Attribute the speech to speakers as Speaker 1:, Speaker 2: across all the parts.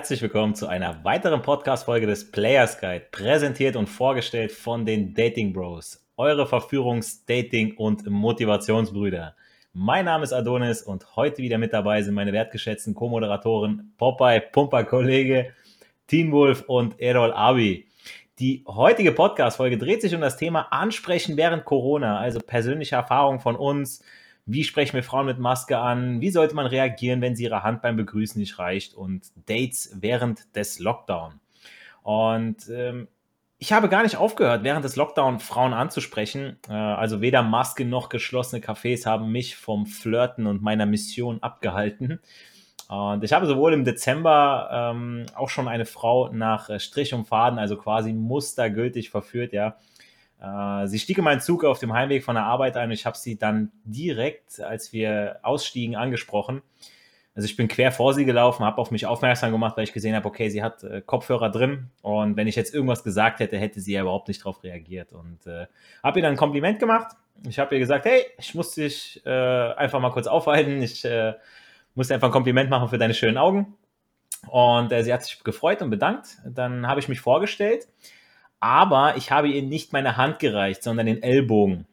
Speaker 1: herzlich willkommen zu einer weiteren Podcast-Folge des Players Guide, präsentiert und vorgestellt von den Dating Bros, eure Verführungs-, Dating- und Motivationsbrüder. Mein Name ist Adonis und heute wieder mit dabei sind meine wertgeschätzten Co-Moderatoren Popeye, Pumper-Kollege, Teen Wolf und Errol Abi. Die heutige Podcast-Folge dreht sich um das Thema Ansprechen während Corona, also persönliche Erfahrungen von uns, wie sprechen wir Frauen mit Maske an? Wie sollte man reagieren, wenn sie ihre Hand beim Begrüßen nicht reicht? Und Dates während des Lockdown. Und ähm, ich habe gar nicht aufgehört, während des Lockdown Frauen anzusprechen. Äh, also weder Maske noch geschlossene Cafés haben mich vom Flirten und meiner Mission abgehalten. Und ich habe sowohl im Dezember ähm, auch schon eine Frau nach äh, Strich und Faden, also quasi mustergültig verführt, ja. Äh, sie stieg in meinen Zug auf dem Heimweg von der Arbeit ein und ich habe sie dann direkt, als wir ausstiegen, angesprochen. Also ich bin quer vor sie gelaufen, habe auf mich aufmerksam gemacht, weil ich gesehen habe, okay, sie hat äh, Kopfhörer drin und wenn ich jetzt irgendwas gesagt hätte, hätte sie ja überhaupt nicht darauf reagiert und äh, habe ihr dann ein Kompliment gemacht. Ich habe ihr gesagt, hey, ich muss dich äh, einfach mal kurz aufhalten, ich äh, muss dir einfach ein Kompliment machen für deine schönen Augen. Und äh, sie hat sich gefreut und bedankt. Dann habe ich mich vorgestellt aber ich habe ihr nicht meine Hand gereicht, sondern den Ellbogen.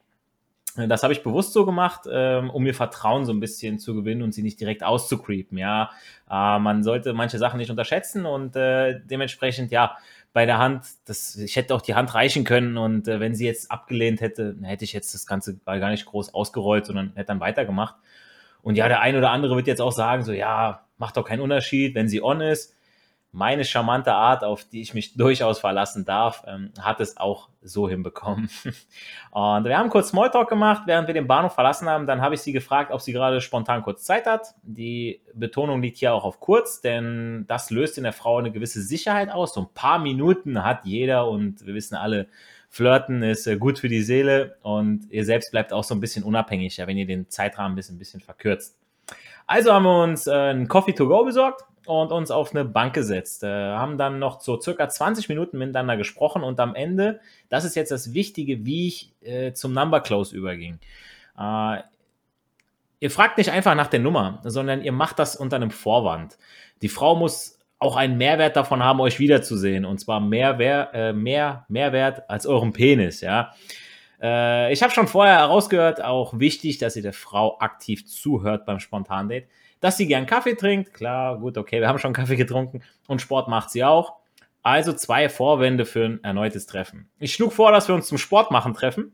Speaker 1: Das habe ich bewusst so gemacht, ähm, um mir Vertrauen so ein bisschen zu gewinnen und sie nicht direkt auszukreepen. Ja, äh, man sollte manche Sachen nicht unterschätzen und äh, dementsprechend, ja, bei der Hand, das, ich hätte auch die Hand reichen können und äh, wenn sie jetzt abgelehnt hätte, hätte ich jetzt das Ganze gar nicht groß ausgerollt, sondern hätte dann weitergemacht. Und ja, der ein oder andere wird jetzt auch sagen, so, ja, macht doch keinen Unterschied, wenn sie on ist meine charmante Art, auf die ich mich durchaus verlassen darf, ähm, hat es auch so hinbekommen. Und wir haben kurz Smalltalk gemacht, während wir den Bahnhof verlassen haben. Dann habe ich sie gefragt, ob sie gerade spontan kurz Zeit hat. Die Betonung liegt hier auch auf kurz, denn das löst in der Frau eine gewisse Sicherheit aus. So ein paar Minuten hat jeder und wir wissen alle, Flirten ist äh, gut für die Seele und ihr selbst bleibt auch so ein bisschen unabhängiger, wenn ihr den Zeitrahmen ein bisschen, ein bisschen verkürzt. Also haben wir uns äh, einen Coffee to go besorgt und uns auf eine Bank gesetzt. Äh, haben dann noch so circa 20 Minuten miteinander gesprochen und am Ende, das ist jetzt das Wichtige, wie ich äh, zum Number Close überging. Äh, ihr fragt nicht einfach nach der Nummer, sondern ihr macht das unter einem Vorwand. Die Frau muss auch einen Mehrwert davon haben, euch wiederzusehen. Und zwar mehr, äh, mehr Mehrwert als eurem Penis, ja. Äh, ich habe schon vorher herausgehört, auch wichtig, dass ihr der Frau aktiv zuhört beim Spontandate dass sie gern Kaffee trinkt. Klar, gut, okay, wir haben schon Kaffee getrunken und Sport macht sie auch. Also zwei Vorwände für ein erneutes Treffen. Ich schlug vor, dass wir uns zum Sport machen treffen.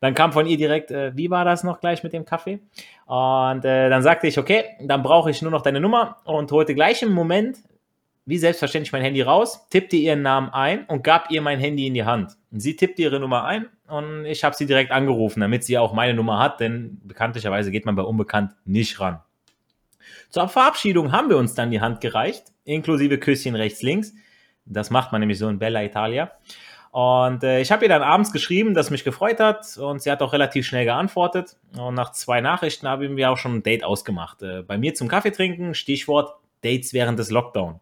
Speaker 1: Dann kam von ihr direkt, äh, wie war das noch gleich mit dem Kaffee? Und äh, dann sagte ich, okay, dann brauche ich nur noch deine Nummer und holte gleich im Moment, wie selbstverständlich, mein Handy raus, tippte ihren Namen ein und gab ihr mein Handy in die Hand. Und sie tippte ihre Nummer ein und ich habe sie direkt angerufen, damit sie auch meine Nummer hat, denn bekanntlicherweise geht man bei Unbekannt nicht ran. Zur Verabschiedung haben wir uns dann die Hand gereicht, inklusive Küsschen rechts, links. Das macht man nämlich so in Bella Italia. Und äh, ich habe ihr dann abends geschrieben, dass mich gefreut hat und sie hat auch relativ schnell geantwortet. Und nach zwei Nachrichten haben wir auch schon ein Date ausgemacht. Äh, bei mir zum Kaffee trinken, Stichwort Dates während des Lockdown.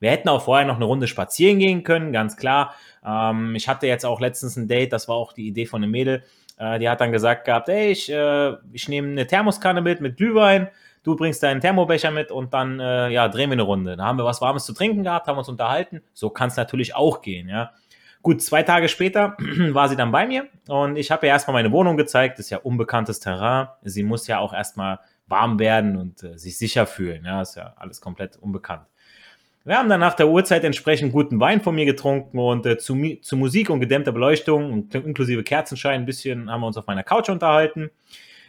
Speaker 1: Wir hätten auch vorher noch eine Runde spazieren gehen können, ganz klar. Ähm, ich hatte jetzt auch letztens ein Date, das war auch die Idee von einem Mädel. Äh, die hat dann gesagt gehabt, ey, ich, äh, ich nehme eine Thermoskanne mit, mit Glühwein du bringst deinen Thermobecher mit und dann äh, ja, drehen wir eine Runde. Da haben wir was Warmes zu trinken gehabt, haben uns unterhalten. So kann es natürlich auch gehen, ja. Gut, zwei Tage später war sie dann bei mir und ich habe ihr erstmal meine Wohnung gezeigt. Das ist ja unbekanntes Terrain. Sie muss ja auch erstmal warm werden und äh, sich sicher fühlen. Ja, ist ja alles komplett unbekannt. Wir haben dann nach der Uhrzeit entsprechend guten Wein von mir getrunken und äh, zu, zu Musik und gedämmter Beleuchtung und inklusive Kerzenschein ein bisschen haben wir uns auf meiner Couch unterhalten.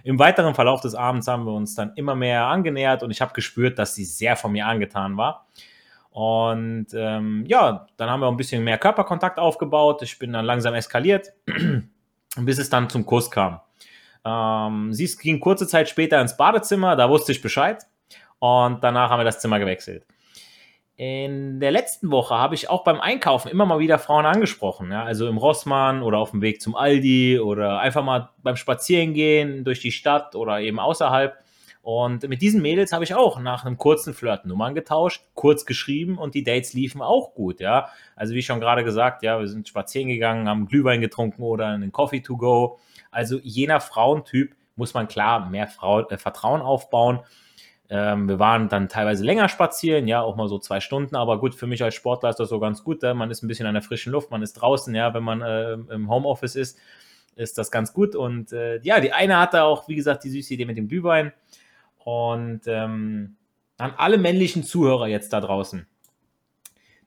Speaker 1: Im weiteren Verlauf des Abends haben wir uns dann immer mehr angenähert und ich habe gespürt, dass sie sehr von mir angetan war. Und ähm, ja, dann haben wir ein bisschen mehr Körperkontakt aufgebaut. Ich bin dann langsam eskaliert, bis es dann zum Kuss kam. Ähm, sie ging kurze Zeit später ins Badezimmer, da wusste ich Bescheid. Und danach haben wir das Zimmer gewechselt. In der letzten Woche habe ich auch beim Einkaufen immer mal wieder Frauen angesprochen. Ja? Also im Rossmann oder auf dem Weg zum Aldi oder einfach mal beim Spazierengehen durch die Stadt oder eben außerhalb. Und mit diesen Mädels habe ich auch nach einem kurzen Flirt Nummern getauscht, kurz geschrieben und die Dates liefen auch gut, ja. Also wie schon gerade gesagt, ja, wir sind spazieren gegangen, haben Glühwein getrunken oder einen Coffee to go. Also jener Frauentyp muss man klar mehr Frau, äh, Vertrauen aufbauen Ähm, wir waren dann teilweise länger spazieren, ja, auch mal so zwei Stunden, aber gut, für mich als Sportler ist das so ganz gut. Äh, man ist ein bisschen an der frischen Luft, man ist draußen, ja, wenn man äh, im Homeoffice ist, ist das ganz gut. Und äh, ja, die eine hatte auch, wie gesagt, die süße Idee mit dem Glühwein. Und ähm, an alle männlichen Zuhörer jetzt da draußen.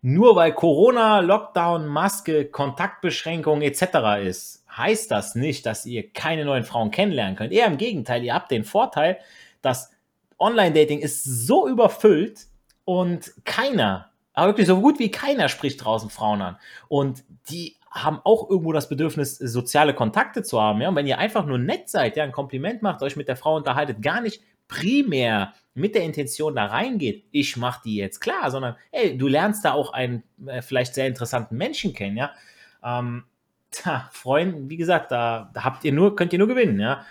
Speaker 1: Nur weil Corona, Lockdown, Maske, Kontaktbeschränkung etc. ist, heißt das nicht, dass ihr keine neuen Frauen kennenlernen könnt. Eher im Gegenteil, ihr habt den Vorteil, dass Online-Dating ist so überfüllt und keiner, aber wirklich so gut wie keiner spricht draußen Frauen an. Und die haben auch irgendwo das Bedürfnis, soziale Kontakte zu haben. Ja? Und wenn ihr einfach nur nett seid, ja, ein Kompliment macht, euch mit der Frau unterhaltet, gar nicht primär mit der Intention da reingeht, ich mache die jetzt klar, sondern ey, du lernst da auch einen äh, vielleicht sehr interessanten Menschen kennen, ja. Ähm, tja, Freunde, wie gesagt, da, da habt ihr nur, könnt ihr nur gewinnen, ja.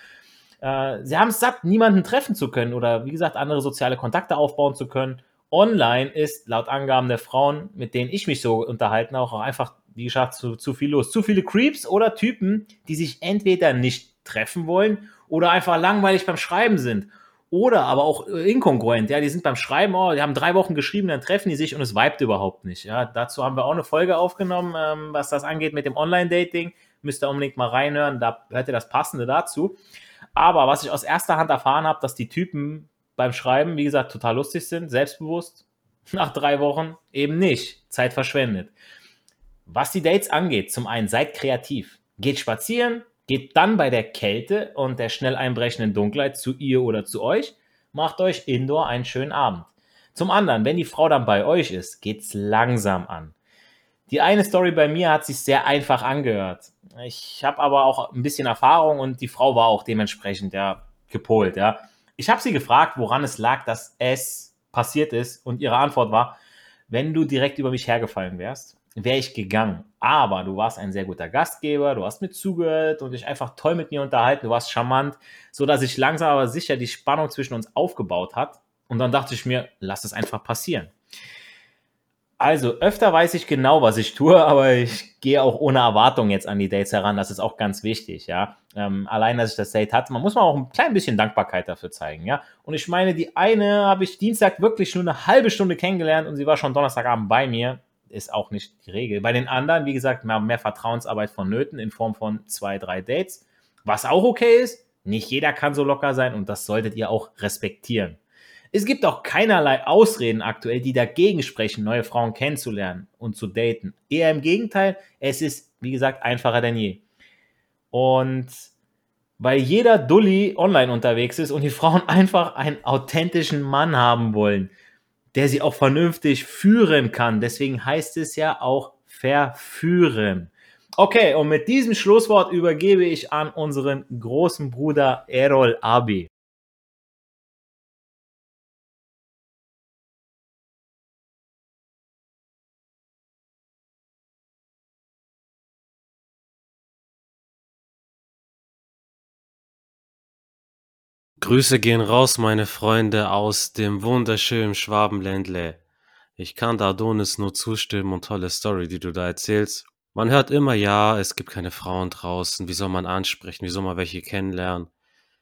Speaker 1: Äh, sie haben es satt, niemanden treffen zu können oder wie gesagt, andere soziale Kontakte aufbauen zu können. Online ist laut Angaben der Frauen, mit denen ich mich so unterhalten, auch einfach, wie gesagt, zu, zu viel los. Zu viele Creeps oder Typen, die sich entweder nicht treffen wollen oder einfach langweilig beim Schreiben sind. Oder aber auch inkongruent, ja, die sind beim Schreiben, oh, die haben drei Wochen geschrieben, dann treffen die sich und es vibet überhaupt nicht. Ja, dazu haben wir auch eine Folge aufgenommen, ähm, was das angeht mit dem Online-Dating. Müsst ihr unbedingt mal reinhören, da hört ihr das Passende dazu. Aber was ich aus erster Hand erfahren habe, dass die Typen beim Schreiben, wie gesagt, total lustig sind, selbstbewusst, nach drei Wochen eben nicht. Zeit verschwendet. Was die Dates angeht, zum einen seid kreativ. Geht spazieren, geht dann bei der Kälte und der schnell einbrechenden Dunkelheit zu ihr oder zu euch, macht euch indoor einen schönen Abend. Zum anderen, wenn die Frau dann bei euch ist, geht's langsam an. Die eine Story bei mir hat sich sehr einfach angehört. Ich habe aber auch ein bisschen Erfahrung und die Frau war auch dementsprechend ja gepolt. Ja. Ich habe sie gefragt, woran es lag, dass es passiert ist und ihre Antwort war, wenn du direkt über mich hergefallen wärst, wäre ich gegangen. Aber du warst ein sehr guter Gastgeber, du hast mir zugehört und dich einfach toll mit mir unterhalten, du warst charmant, so dass sich langsam aber sicher die Spannung zwischen uns aufgebaut hat. Und dann dachte ich mir, lass es einfach passieren. Also, öfter weiß ich genau, was ich tue, aber ich gehe auch ohne Erwartung jetzt an die Dates heran. Das ist auch ganz wichtig, ja. Ähm, allein, dass ich das Date hatte, man muss mal auch ein klein bisschen Dankbarkeit dafür zeigen, ja. Und ich meine, die eine habe ich Dienstag wirklich nur eine halbe Stunde kennengelernt und sie war schon Donnerstagabend bei mir. Ist auch nicht die Regel. Bei den anderen, wie gesagt, mehr, mehr Vertrauensarbeit vonnöten in Form von zwei, drei Dates. Was auch okay ist, nicht jeder kann so locker sein und das solltet ihr auch respektieren. Es gibt auch keinerlei Ausreden aktuell, die dagegen sprechen, neue Frauen kennenzulernen und zu daten. Eher im Gegenteil, es ist, wie gesagt, einfacher denn je. Und weil jeder Dulli online unterwegs ist und die Frauen einfach einen authentischen Mann haben wollen, der sie auch vernünftig führen kann. Deswegen heißt es ja auch verführen. Okay, und mit diesem Schlusswort übergebe ich an unseren großen Bruder Errol Abi.
Speaker 2: Grüße gehen raus, meine Freunde aus dem wunderschönen Schwabenländle. Ich kann da Adonis nur zustimmen und tolle Story, die du da erzählst. Man hört immer, ja, es gibt keine Frauen draußen, wie soll man ansprechen, wie soll man welche kennenlernen?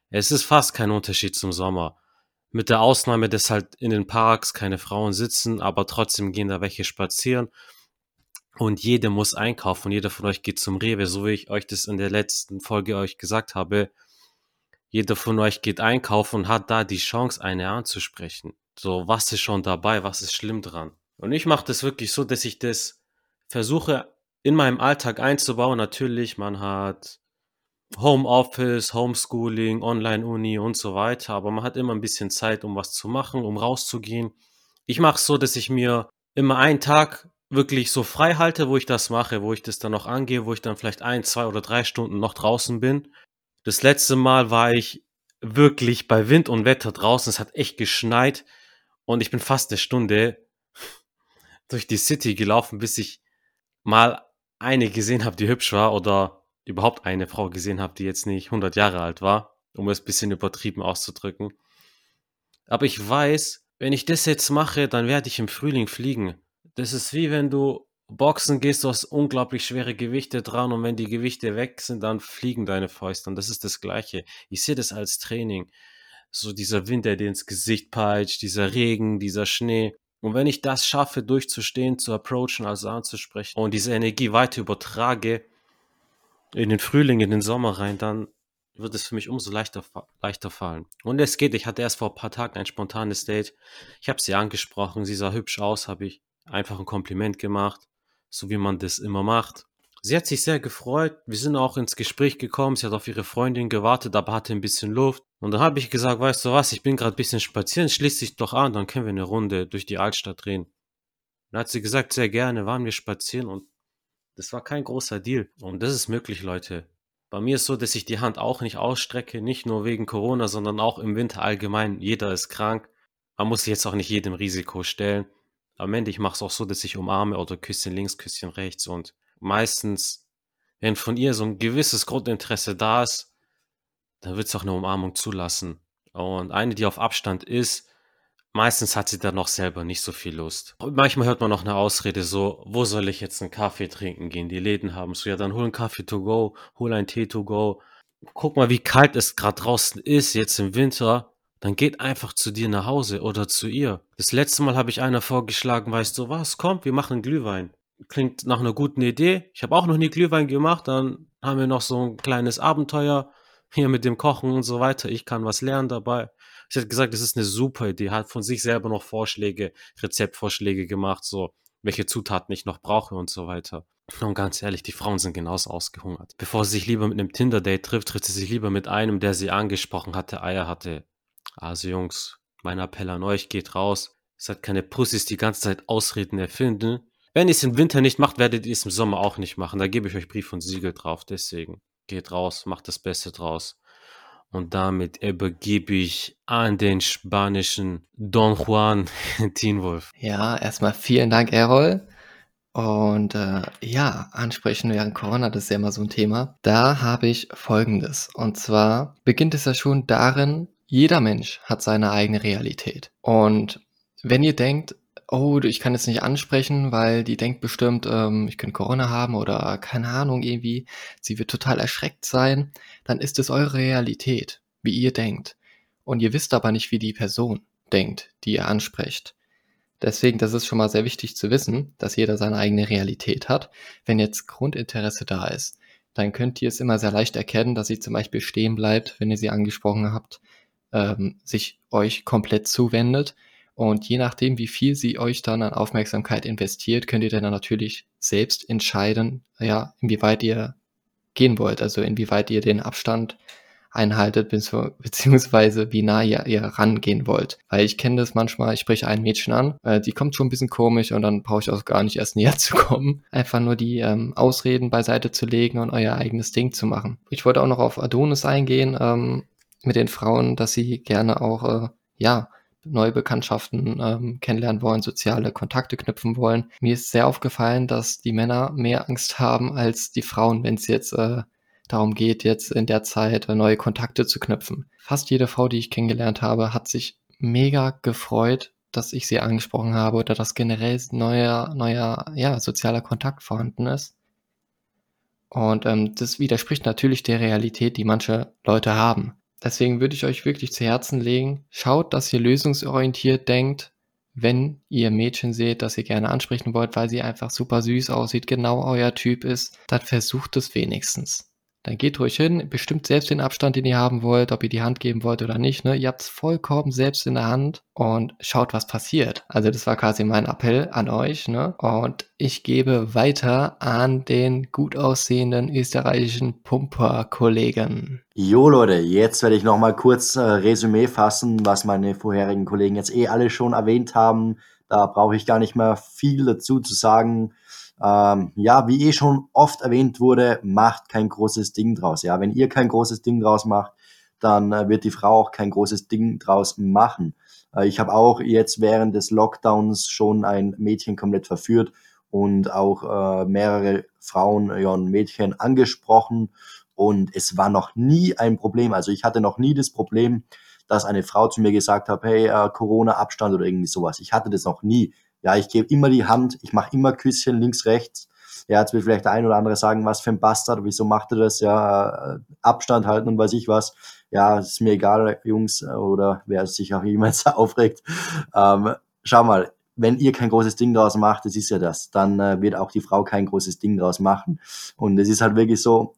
Speaker 2: Es ist fast kein Unterschied zum Sommer. Mit der Ausnahme, dass halt in den Parks keine Frauen sitzen, aber trotzdem gehen da welche spazieren. Und jeder muss einkaufen und jeder von euch geht zum Rewe, so wie ich euch das in der letzten Folge euch gesagt habe jeder von euch geht einkaufen und hat da die Chance, eine anzusprechen. So, was ist schon dabei, was ist schlimm dran? Und ich mache das wirklich so, dass ich das versuche in meinem Alltag einzubauen. Natürlich, man hat Homeoffice, Homeschooling, Online-Uni und so weiter, aber man hat immer ein bisschen Zeit, um was zu machen, um rauszugehen. Ich mache es so, dass ich mir immer einen Tag wirklich so frei halte, wo ich das mache, wo ich das dann noch angehe, wo ich dann vielleicht ein, zwei oder drei Stunden noch draußen bin das letzte Mal war ich wirklich bei Wind und Wetter draußen. Es hat echt geschneit und ich bin fast eine Stunde durch die City gelaufen, bis ich mal eine gesehen habe, die hübsch war oder überhaupt eine Frau gesehen habe, die jetzt nicht 100 Jahre alt war, um es ein bisschen übertrieben auszudrücken. Aber ich weiß, wenn ich das jetzt mache, dann werde ich im Frühling fliegen. Das ist wie wenn du Boxen gehst du aus unglaublich schwere Gewichte dran und wenn die Gewichte weg sind, dann fliegen deine Fäuste. Und das ist das Gleiche. Ich sehe das als Training. so dieser Wind, der dir ins Gesicht peitscht, dieser Regen, dieser Schnee. Und wenn ich das schaffe, durchzustehen, zu approachen, also anzusprechen und diese Energie weiter übertrage in den Frühling, in den Sommer rein, dann wird es für mich umso leichter, leichter fallen. Und es geht, ich hatte erst vor ein paar Tagen ein spontanes Date. Ich habe sie angesprochen, sie sah hübsch aus, habe ich einfach ein Kompliment gemacht, so wie man das immer macht. Sie hat sich sehr gefreut. Wir sind auch ins Gespräch gekommen. Sie hat auf ihre Freundin gewartet, aber hatte ein bisschen Luft. Und dann habe ich gesagt, weißt du was, ich bin gerade ein bisschen spazieren, schließ dich doch an, dann können wir eine Runde durch die Altstadt drehen. Dann hat sie gesagt, sehr gerne, waren wir spazieren und das war kein großer Deal. Und das ist möglich, Leute. Bei mir ist so, dass ich die Hand auch nicht ausstrecke, nicht nur wegen Corona, sondern auch im Winter allgemein. Jeder ist krank. Man muss sich jetzt auch nicht jedem Risiko stellen. Am Ende, ich mache es auch so, dass ich umarme oder Küsschen links, Küsschen rechts. Und meistens, wenn von ihr so ein gewisses Grundinteresse da ist, dann wird es auch eine Umarmung zulassen. Und eine, die auf Abstand ist, Meistens hat sie dann noch selber nicht so viel Lust. Und manchmal hört man noch eine Ausrede so, wo soll ich jetzt einen Kaffee trinken gehen? Die Läden haben so, ja, dann hol einen Kaffee to go, hol einen Tee to go. Guck mal, wie kalt es gerade draußen ist, jetzt im Winter. Dann geht einfach zu dir nach Hause oder zu ihr. Das letzte Mal habe ich einer vorgeschlagen, weißt du was, komm, wir machen Glühwein. Klingt nach einer guten Idee. Ich habe auch noch nie Glühwein gemacht, dann haben wir noch so ein kleines Abenteuer hier mit dem Kochen und so weiter. Ich kann was lernen dabei. Ich hätte gesagt, das ist eine super Idee. Hat von sich selber noch Vorschläge, Rezeptvorschläge gemacht, so welche Zutaten ich noch brauche und so weiter. Und ganz ehrlich, die Frauen sind genauso ausgehungert. Bevor sie sich lieber mit einem Tinder-Date trifft, trifft sie sich lieber mit einem, der sie angesprochen hatte, Eier hatte. Also Jungs, mein Appell an euch, geht raus. Seid keine Pussys, die ganze Zeit Ausreden erfinden. Wenn ihr es im Winter nicht macht, werdet ihr es im Sommer auch nicht machen. Da gebe ich euch Brief und Siegel drauf. Deswegen geht raus, macht das Beste draus. Und damit übergebe ich an den spanischen Don Juan Tinwolf.
Speaker 3: Ja, erstmal vielen Dank, Errol. Und äh, ja, ansprechen während Corona, das ist ja immer so ein Thema. Da habe ich Folgendes. Und zwar beginnt es ja schon darin, jeder Mensch hat seine eigene Realität. Und wenn ihr denkt, oh, ich kann jetzt nicht ansprechen, weil die denkt bestimmt, ähm, ich könnte Corona haben oder keine Ahnung irgendwie, sie wird total erschreckt sein, dann ist es eure Realität, wie ihr denkt. Und ihr wisst aber nicht, wie die Person denkt, die ihr ansprecht. Deswegen, das ist schon mal sehr wichtig zu wissen, dass jeder seine eigene Realität hat. Wenn jetzt Grundinteresse da ist, dann könnt ihr es immer sehr leicht erkennen, dass sie zum Beispiel stehen bleibt, wenn ihr sie angesprochen habt, ähm, sich euch komplett zuwendet und je nachdem, wie viel sie euch dann an Aufmerksamkeit investiert, könnt ihr dann natürlich selbst entscheiden, ja, inwieweit ihr gehen wollt, also inwieweit ihr den Abstand einhaltet, beziehungsweise wie nah ihr, ihr rangehen wollt. Weil ich kenne das manchmal, ich spreche ein Mädchen an, äh, die kommt schon ein bisschen komisch und dann brauche ich auch gar nicht erst näher zu kommen. Einfach nur die ähm, Ausreden beiseite zu legen und euer eigenes Ding zu machen. Ich wollte auch noch auf Adonis eingehen, ähm, mit den Frauen, dass sie gerne auch, äh, ja, neue Bekanntschaften ähm, kennenlernen wollen, soziale Kontakte knüpfen wollen. Mir ist sehr aufgefallen, dass die Männer mehr Angst haben als die Frauen, wenn es jetzt äh, darum geht, jetzt in der Zeit äh, neue Kontakte zu knüpfen. Fast jede Frau, die ich kennengelernt habe, hat sich mega gefreut, dass ich sie angesprochen habe oder dass generell neuer, neuer, ja, sozialer Kontakt vorhanden ist. Und ähm, das widerspricht natürlich der Realität, die manche Leute haben. Deswegen würde ich euch wirklich zu Herzen legen, schaut, dass ihr lösungsorientiert denkt, wenn ihr Mädchen seht, das ihr gerne ansprechen wollt, weil sie einfach super süß aussieht, genau euer Typ ist, dann versucht es wenigstens. Dann geht ruhig hin, bestimmt selbst den Abstand, den ihr haben wollt, ob ihr die Hand geben wollt oder nicht. Ne? Ihr habt es vollkommen selbst in der Hand und schaut, was passiert. Also das war quasi mein Appell an euch. Ne? Und ich gebe weiter an den gut aussehenden österreichischen Pumper-Kollegen.
Speaker 4: Jo Leute, jetzt werde ich nochmal kurz äh, Resümee fassen, was meine vorherigen Kollegen jetzt eh alle schon erwähnt haben. Da brauche ich gar nicht mehr viel dazu zu sagen. Ähm, ja, wie eh schon oft erwähnt wurde, macht kein großes Ding draus. Ja, wenn ihr kein großes Ding draus macht, dann äh, wird die Frau auch kein großes Ding draus machen. Äh, ich habe auch jetzt während des Lockdowns schon ein Mädchen komplett verführt und auch äh, mehrere Frauen, ja, und Mädchen angesprochen und es war noch nie ein Problem. Also ich hatte noch nie das Problem, dass eine Frau zu mir gesagt hat, hey, äh, Corona-Abstand oder irgendwie sowas. Ich hatte das noch nie. Ja, ich gebe immer die Hand, ich mache immer Küsschen links, rechts. Ja, jetzt wird vielleicht der ein oder andere sagen, was für ein Bastard, wieso macht er das? Ja, äh, Abstand halten und weiß ich was. Ja, ist mir egal, Jungs, oder wer sich auch jemals aufregt. Ähm, schau mal, wenn ihr kein großes Ding draus macht, das ist ja das, dann äh, wird auch die Frau kein großes Ding draus machen. Und es ist halt wirklich so,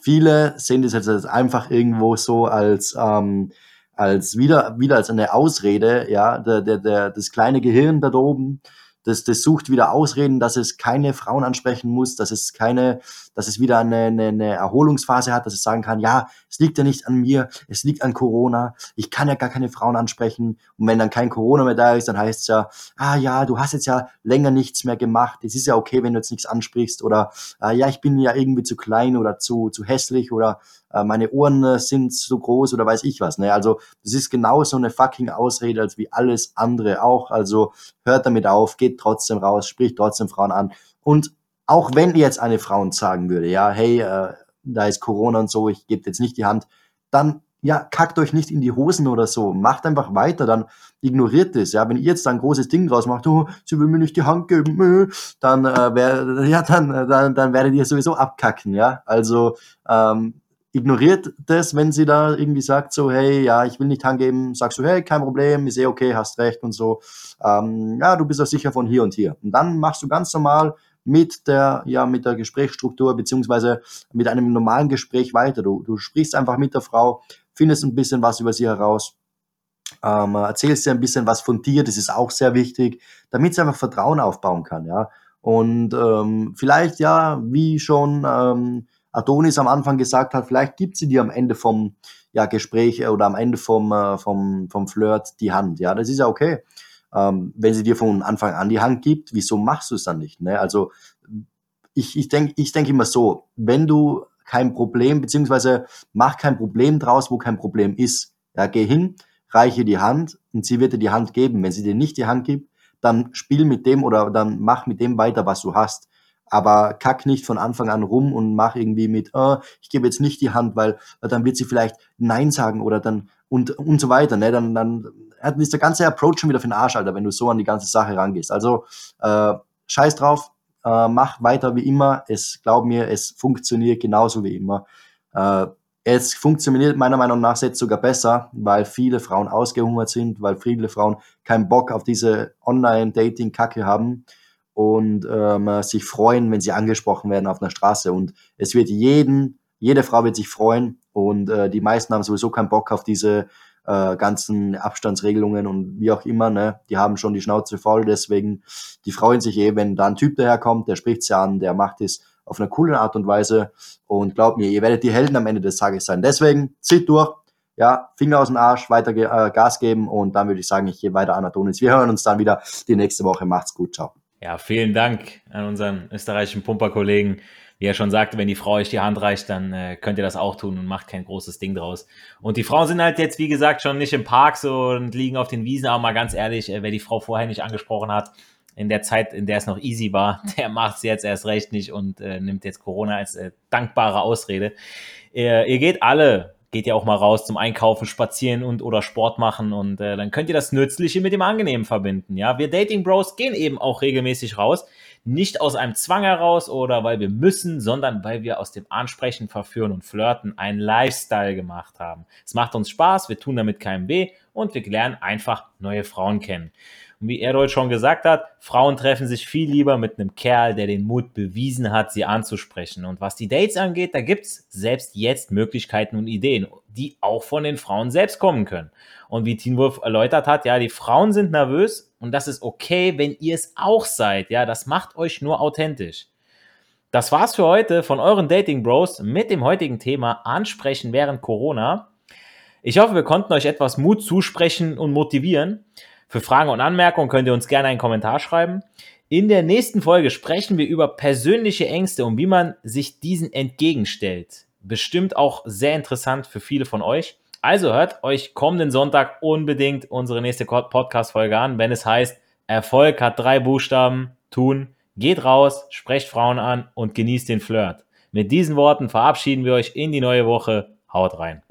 Speaker 4: viele sehen das jetzt einfach irgendwo so als, ähm, als wieder, wieder als eine Ausrede, ja, der, der, der, das kleine Gehirn da oben, das, das sucht wieder Ausreden, dass es keine Frauen ansprechen muss, dass es keine, dass es wieder eine, eine, eine Erholungsphase hat, dass es sagen kann, ja, es liegt ja nicht an mir, es liegt an Corona, ich kann ja gar keine Frauen ansprechen. Und wenn dann kein Corona mehr da ist, dann heißt es ja, ah ja, du hast jetzt ja länger nichts mehr gemacht, es ist ja okay, wenn du jetzt nichts ansprichst oder ah, ja, ich bin ja irgendwie zu klein oder zu, zu hässlich oder äh, meine Ohren äh, sind so groß oder weiß ich was. Ne? Also das ist genauso eine fucking Ausrede als wie alles andere auch. Also hört damit auf, geht trotzdem raus, spricht trotzdem Frauen an. Und auch wenn jetzt eine Frau sagen würde, ja, hey, äh, da ist Corona und so, ich gebe jetzt nicht die Hand, dann ja, kackt euch nicht in die Hosen oder so. Macht einfach weiter, dann ignoriert es. Ja, wenn ihr jetzt da ein großes Ding draus macht, oh, sie will mir nicht die Hand geben, dann, äh, wär, ja, dann, dann, dann werdet ihr sowieso abkacken, ja. Also ähm, ignoriert das, wenn sie da irgendwie sagt, so, hey, ja, ich will nicht angeben, sagst du, hey, kein Problem, ist eh okay, hast recht und so. Ähm, ja, du bist ja sicher von hier und hier. Und dann machst du ganz normal mit der, ja, mit der Gesprächsstruktur beziehungsweise mit einem normalen Gespräch weiter. Du, du sprichst einfach mit der Frau, findest ein bisschen was über sie heraus, ähm, erzählst dir ein bisschen was von dir, das ist auch sehr wichtig, damit sie einfach Vertrauen aufbauen kann, ja. Und ähm, vielleicht, ja, wie schon ähm, Adonis am Anfang gesagt hat, vielleicht gibt sie dir am Ende vom ja, Gespräch oder am Ende vom, äh, vom, vom Flirt die Hand. Ja, das ist ja okay. Ähm, wenn sie dir von Anfang an die Hand gibt, wieso machst du es dann nicht? Ne? Also ich, ich denke ich denk immer so, wenn du kein Problem, beziehungsweise mach kein Problem draus, wo kein Problem ist. Ja, geh hin, reiche die Hand und sie wird dir die Hand geben. Wenn sie dir nicht die Hand gibt, dann spiel mit dem oder dann mach mit dem weiter, was du hast aber kack nicht von Anfang an rum und mach irgendwie mit, oh, ich gebe jetzt nicht die Hand, weil dann wird sie vielleicht Nein sagen oder dann und und so weiter. Ne? Dann, dann ist der ganze Approach schon wieder für den Arsch, Alter, wenn du so an die ganze Sache rangehst. Also äh, scheiß drauf, äh, mach weiter wie immer. Es glaub mir, es funktioniert genauso wie immer. Äh, es funktioniert meiner Meinung nach jetzt sogar besser, weil viele Frauen ausgehungert sind, weil viele Frauen keinen Bock auf diese Online-Dating-Kacke haben und ähm, sich freuen, wenn sie angesprochen werden auf einer Straße. Und es wird jeden, jede Frau wird sich freuen und äh, die meisten haben sowieso keinen Bock auf diese äh, ganzen Abstandsregelungen und wie auch immer, ne? Die haben schon die Schnauze voll, deswegen die freuen sich eh, wenn da ein Typ daherkommt, der spricht sie an, der macht es auf einer coolen Art und Weise und glaubt mir, ihr werdet die Helden am Ende des Tages sein. Deswegen zieht durch, ja, Finger aus dem Arsch, weiter äh, Gas geben und dann würde ich sagen, ich gehe weiter an Adonis. Wir hören uns dann wieder die nächste Woche. Macht's gut, ciao.
Speaker 1: Ja, vielen Dank an unseren österreichischen Pumperkollegen. Wie er schon sagte, wenn die Frau euch die Hand reicht, dann äh, könnt ihr das auch tun und macht kein großes Ding draus. Und die Frauen sind halt jetzt, wie gesagt, schon nicht im Park so und liegen auf den Wiesen, aber mal ganz ehrlich, äh, wer die Frau vorher nicht angesprochen hat, in der Zeit, in der es noch easy war, der macht es jetzt erst recht nicht und äh, nimmt jetzt Corona als äh, dankbare Ausrede. Ihr, ihr geht alle geht ja auch mal raus zum Einkaufen, spazieren und oder Sport machen und äh, dann könnt ihr das Nützliche mit dem Angenehmen verbinden. Ja, wir Dating Bros gehen eben auch regelmäßig raus, nicht aus einem Zwang heraus oder weil wir müssen, sondern weil wir aus dem Ansprechen, Verführen und Flirten einen Lifestyle gemacht haben. Es macht uns Spaß, wir tun damit keinem weh und wir lernen einfach neue Frauen kennen. Und wie Erdold schon gesagt hat, Frauen treffen sich viel lieber mit einem Kerl, der den Mut bewiesen hat, sie anzusprechen. Und was die Dates angeht, da gibt's selbst jetzt Möglichkeiten und Ideen, die auch von den Frauen selbst kommen können. Und wie Teen Wolf erläutert hat, ja, die Frauen sind nervös und das ist okay, wenn ihr es auch seid. Ja, das macht euch nur authentisch. Das war's für heute von euren Dating Bros mit dem heutigen Thema Ansprechen während Corona. Ich hoffe, wir konnten euch etwas Mut zusprechen und motivieren. Für Fragen und Anmerkungen könnt ihr uns gerne einen Kommentar schreiben. In der nächsten Folge sprechen wir über persönliche Ängste und wie man sich diesen entgegenstellt. Bestimmt auch sehr interessant für viele von euch. Also hört euch kommenden Sonntag unbedingt unsere nächste Podcast-Folge an, wenn es heißt, Erfolg hat drei Buchstaben, tun, geht raus, sprecht Frauen an und genießt den Flirt. Mit diesen Worten verabschieden wir euch in die neue Woche. Haut rein.